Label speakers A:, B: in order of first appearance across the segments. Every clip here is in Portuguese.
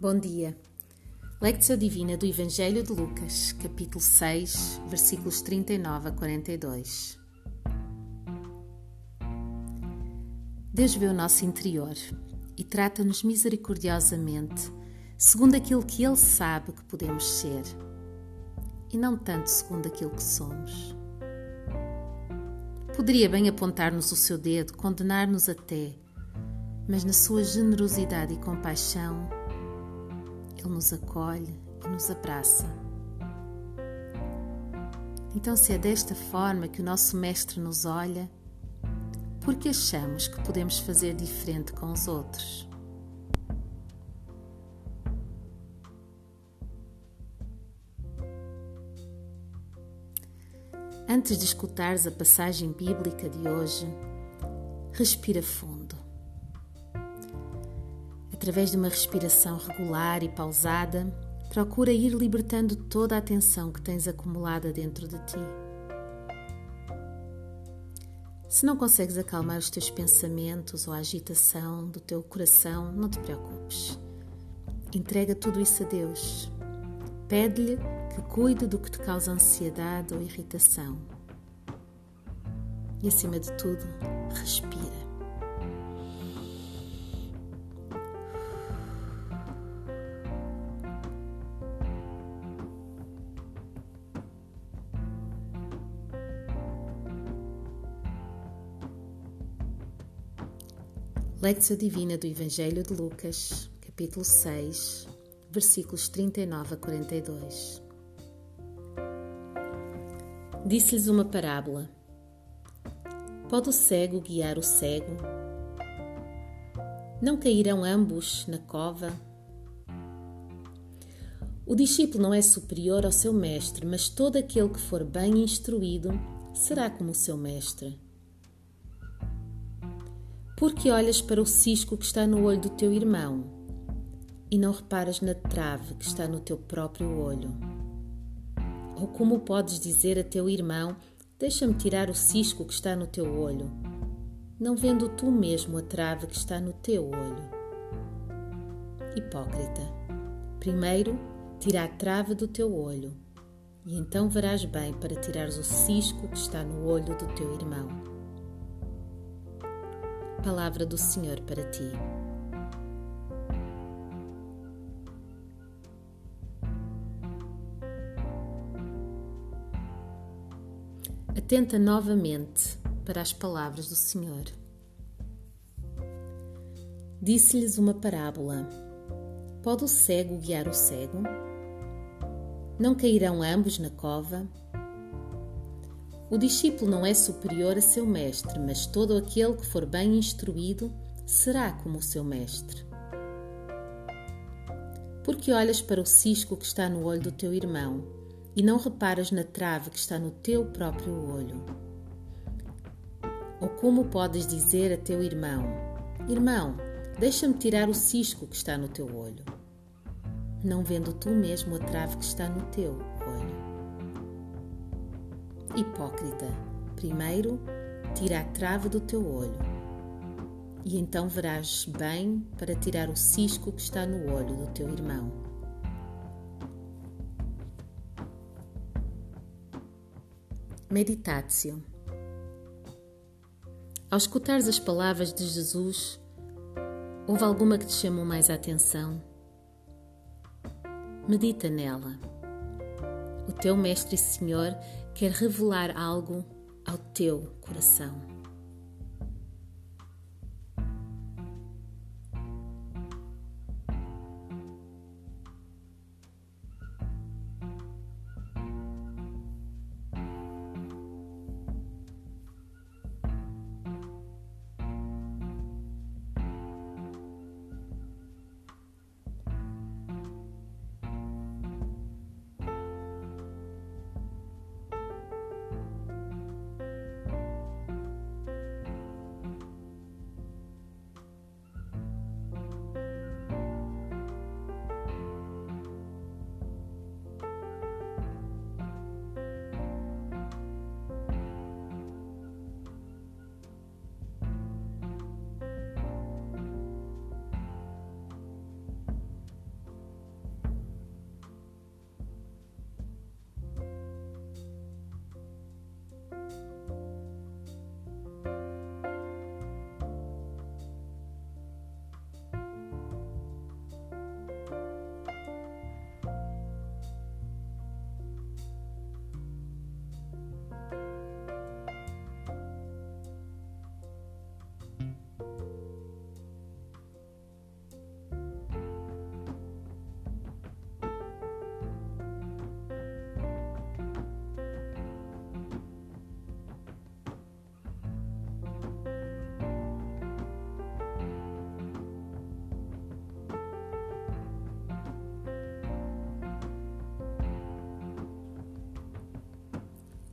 A: Bom dia. Lectio Divina do Evangelho de Lucas, capítulo 6, versículos 39 a 42. Deus vê o nosso interior e trata-nos misericordiosamente, segundo aquilo que Ele sabe que podemos ser, e não tanto segundo aquilo que somos. Poderia bem apontar-nos o seu dedo, condenar-nos até, mas na sua generosidade e compaixão, Ele nos acolhe e nos abraça. Então, se é desta forma que o nosso Mestre nos olha, por que achamos que podemos fazer diferente com os outros? Antes de escutares a passagem bíblica de hoje, respira fundo. Através de uma respiração regular e pausada, procura ir libertando toda a tensão que tens acumulada dentro de ti. Se não consegues acalmar os teus pensamentos ou a agitação do teu coração, não te preocupes. Entrega tudo isso a Deus. Pede-lhe que cuide do que te causa ansiedade ou irritação. E acima de tudo, respira. Lectio Divina do Evangelho de Lucas, capítulo 6, versículos 39 a 42. Disse-lhes uma parábola: Pode o cego guiar o cego? Não cairão ambos na cova? O discípulo não é superior ao seu mestre, mas todo aquele que for bem instruído será como o seu mestre. Por que olhas para o cisco que está no olho do teu irmão e não reparas na trave que está no teu próprio olho? Ou como podes dizer a teu irmão: Deixa-me tirar o cisco que está no teu olho, não vendo tu mesmo a trave que está no teu olho? Hipócrita, primeiro tira a trave do teu olho, e então verás bem para tirares o cisco que está no olho do teu irmão. Palavra do Senhor para ti. Atenta novamente para as palavras do Senhor. Disse-lhes uma parábola: Pode o cego guiar o cego? Não cairão ambos na cova? O discípulo não é superior a seu mestre, mas todo aquele que for bem instruído será como o seu mestre. Porque olhas para o cisco que está no olho do teu irmão e não reparas na trave que está no teu próprio olho? Ou como podes dizer a teu irmão: Irmão, deixa-me tirar o cisco que está no teu olho, não vendo tu mesmo a trave que está no teu? Hipócrita, primeiro tira a trave do teu olho, e então verás bem para tirar o cisco que está no olho do teu irmão. Meditatio. Ao escutares as palavras de Jesus, houve alguma que te chamou mais a atenção? Medita nela. O teu Mestre e Senhor quer revelar algo ao teu coração.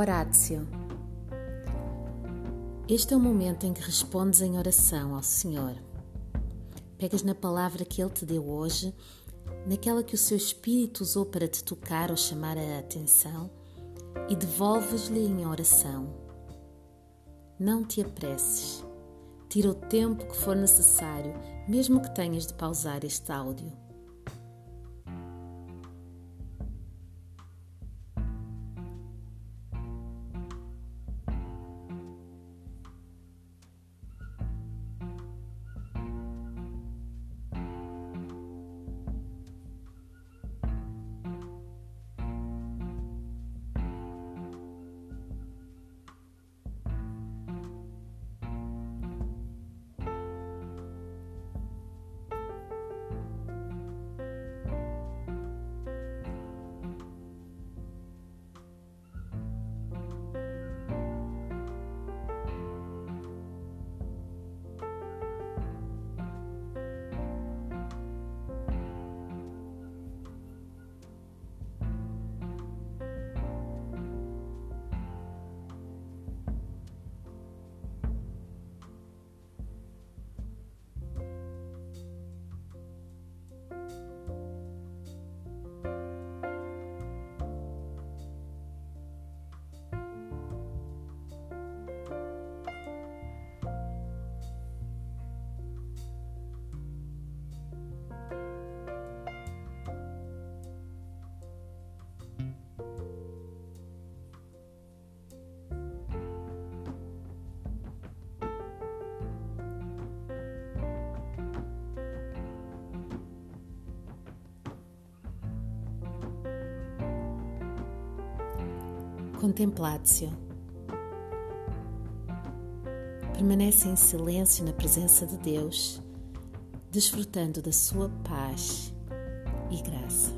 A: Horácio. Este é o momento em que respondes em oração ao Senhor. Pegas na palavra que Ele te deu hoje, naquela que o seu Espírito usou para te tocar ou chamar a atenção, e devolves-lhe em oração. Não te apresses. Tira o tempo que for necessário, mesmo que tenhas de pausar este áudio. Contemplatio. Permanece em silêncio na presença de Deus, desfrutando da sua paz e graça.